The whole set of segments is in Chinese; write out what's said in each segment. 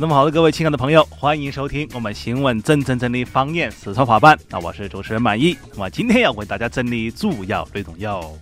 那么好的，各位亲爱的朋友，欢迎收听我们新闻真真正的方言四川话版。那我是主持人满意。那么今天要为大家整理主要内容有。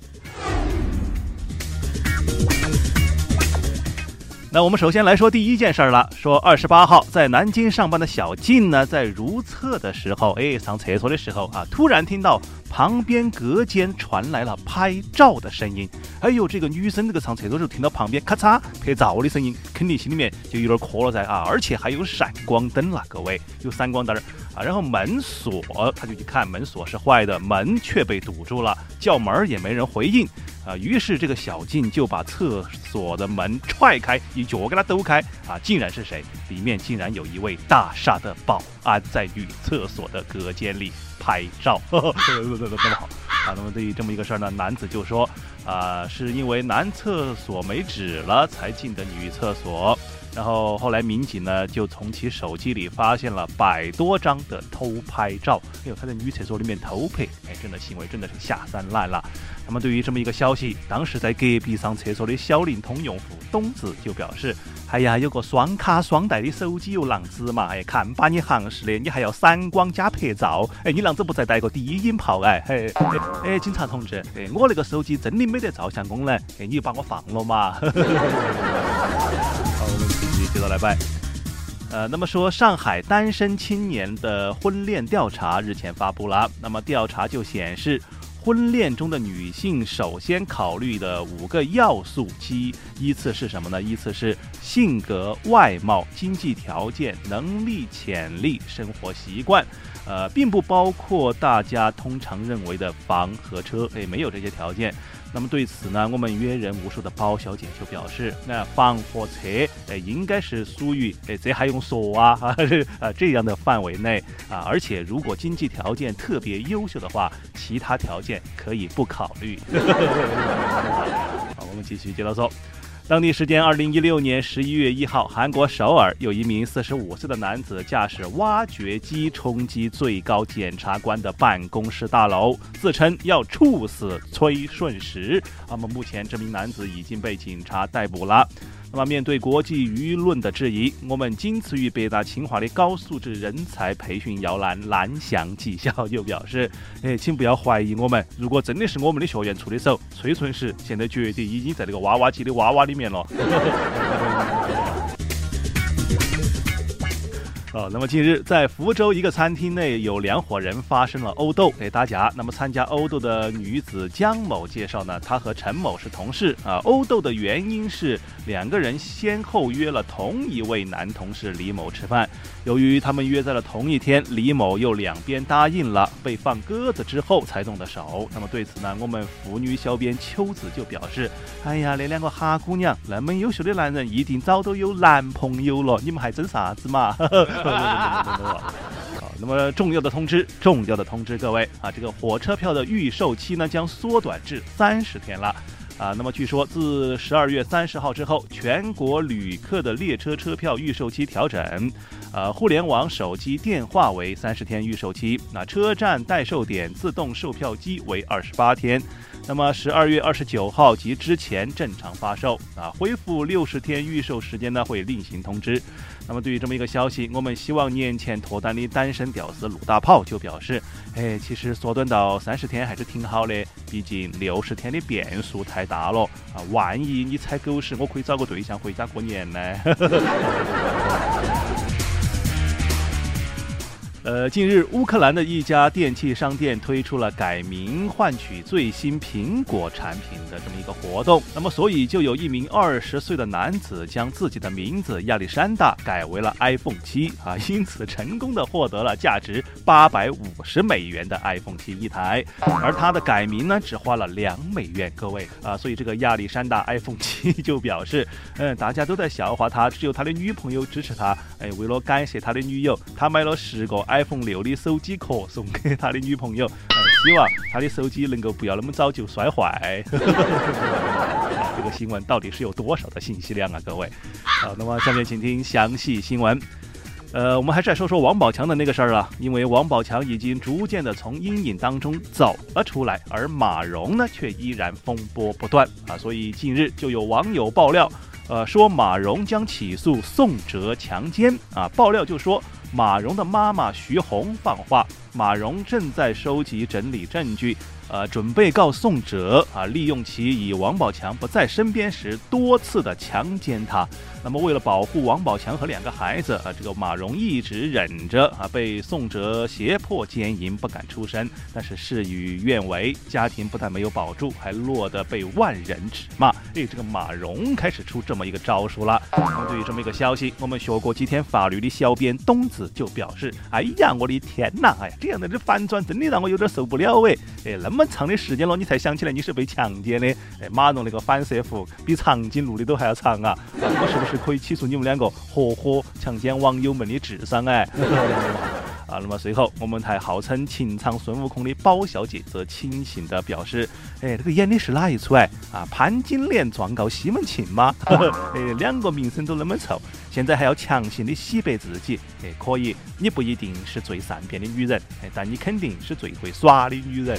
那我们首先来说第一件事儿了。说二十八号在南京上班的小静呢，在如厕的时候，哎，上厕所的时候啊，突然听到旁边隔间传来了拍照的声音。哎呦，这个女生这个上厕所时候听到旁边咔嚓拍照的声音，肯定心里面就有点磕了噻啊！而且还有闪光灯了，各位有闪光灯儿啊。然后门锁，他就去看门锁是坏的，门却被堵住了，叫门也没人回应。啊，于是这个小静就把厕所的门踹开，一脚给他兜开。啊，竟然是谁？里面竟然有一位大厦的保安在女厕所的隔间里拍照。这么好啊！那么对于这么一个事儿呢，男子就说，啊，是因为男厕所没纸了才进的女厕所。然后后来民警呢，就从其手机里发现了百多张的偷拍照。哎呦，他在女厕所里面偷拍，哎，真的行为真的是下三滥了。那么对于这么一个消息，当时在隔壁上厕所的小灵通用户董子就表示：“哎呀，有个双卡双待的手机有浪子嘛？哎，看把你行实的，你还要闪光加拍照？哎，你啷子不再带个低音炮？哎，嘿，哎，警察同志，哎，我那个手机真的没得照相功能，哎，你就把我放了嘛？” 接着来拜。呃，那么说上海单身青年的婚恋调查日前发布了，那么调查就显示，婚恋中的女性首先考虑的五个要素，其依次是什么呢？依次是性格、外貌、经济条件、能力、潜力、生活习惯，呃，并不包括大家通常认为的房和车，哎，没有这些条件。那么对此呢，我们约人无数的包小姐就表示，那房和车，哎，应该是属于哎，这还用说啊 啊这样的范围内啊，而且如果经济条件特别优秀的话，其他条件可以不考虑。好，我们继续接着说。当地时间二零一六年十一月一号，韩国首尔有一名四十五岁的男子驾驶挖掘机冲击最高检察官的办公室大楼，自称要处死崔顺实。那么目前这名男子已经被警察逮捕了。那么，面对国际舆论的质疑，我们仅次于北大清华的高素质人才培训摇篮蓝翔技校就表示：“哎，请不要怀疑我们，如果真的是我们的学员出的手，崔顺实现在绝对已经在这个娃娃机的娃娃里面了。”哦，那么近日在福州一个餐厅内，有两伙人发生了殴斗，给大家。那么参加殴斗的女子江某介绍呢，她和陈某是同事啊。殴斗的原因是两个人先后约了同一位男同事李某吃饭，由于他们约在了同一天，李某又两边答应了，被放鸽子之后才动的手。那么对此呢，我们妇女小编秋子就表示：哎呀，那两个哈姑娘那么优秀的男人，一定早都有男朋友了，你们还争啥子嘛？那么重要的通知，重要的通知，各位啊，这个火车票的预售期呢将缩短至三十天了啊。那么据说自十二月三十号之后，全国旅客的列车车票预售期调整，呃，互联网、手机、电话为三十天预售期，那车站代售点自动售票机为二十八天。那么十二月二十九号及之前正常发售啊，恢复六十天预售时间呢会另行通知。那么对于这么一个消息，我们希望年前脱单的单身屌丝陆大炮就表示，哎，其实缩短到三十天还是挺好的，毕竟六十天的变数太大了啊，万一你踩狗屎，我可以找个对象回家过年呢。呃，近日，乌克兰的一家电器商店推出了改名换取最新苹果产品的这么一个活动。那么，所以就有一名二十岁的男子将自己的名字亚历山大改为了 iPhone 七啊，因此成功的获得了价值八百五十美元的 iPhone 七一台。而他的改名呢，只花了两美元。各位啊，所以这个亚历山大 iPhone 七 就表示，嗯，大家都在笑话他，只有他的女朋友支持他。哎，为了感谢他的女友，他买了十个。iPhone 六的手机壳送给他的女朋友，希望他的手机能够不要那么早就摔坏。这个新闻到底是有多少的信息量啊，各位？好，那么下面请听详细新闻。呃，我们还是来说说王宝强的那个事儿啊，因为王宝强已经逐渐的从阴影当中走了出来，而马蓉呢却依然风波不断啊，所以近日就有网友爆料。呃，说马蓉将起诉宋哲强奸啊。爆料就说马蓉的妈妈徐红放话，马蓉正在收集整理证据。呃，准备告宋哲啊，利用其以王宝强不在身边时多次的强奸他。那么，为了保护王宝强和两个孩子啊，这个马蓉一直忍着啊，被宋哲胁迫奸淫，不敢出声。但是事与愿违，家庭不但没有保住，还落得被万人指骂。哎，这个马蓉开始出这么一个招数了。那么对于这么一个消息，我们学过几天法律的小编东子就表示：“哎呀，我的天呐！哎呀，这样的这反转真的让我有点受不了哎！哎，那么。”那么长的时间了，你才想起来你是被强奸的？哎，马蓉那个反射弧比长颈鹿的都还要长啊！我是不是可以起诉你们两个合伙强奸网友们的智商？哎，啊，那么随后我们台号称情场孙悟空的宝小姐则清醒的表示：哎，这个演的是哪一出？哎，啊，潘金莲状告西门庆吗？哎，两个名声都那么臭，现在还要强行的洗白自己？哎，可以，你不一定是最善变的女人，哎，但你肯定是最会耍的女人。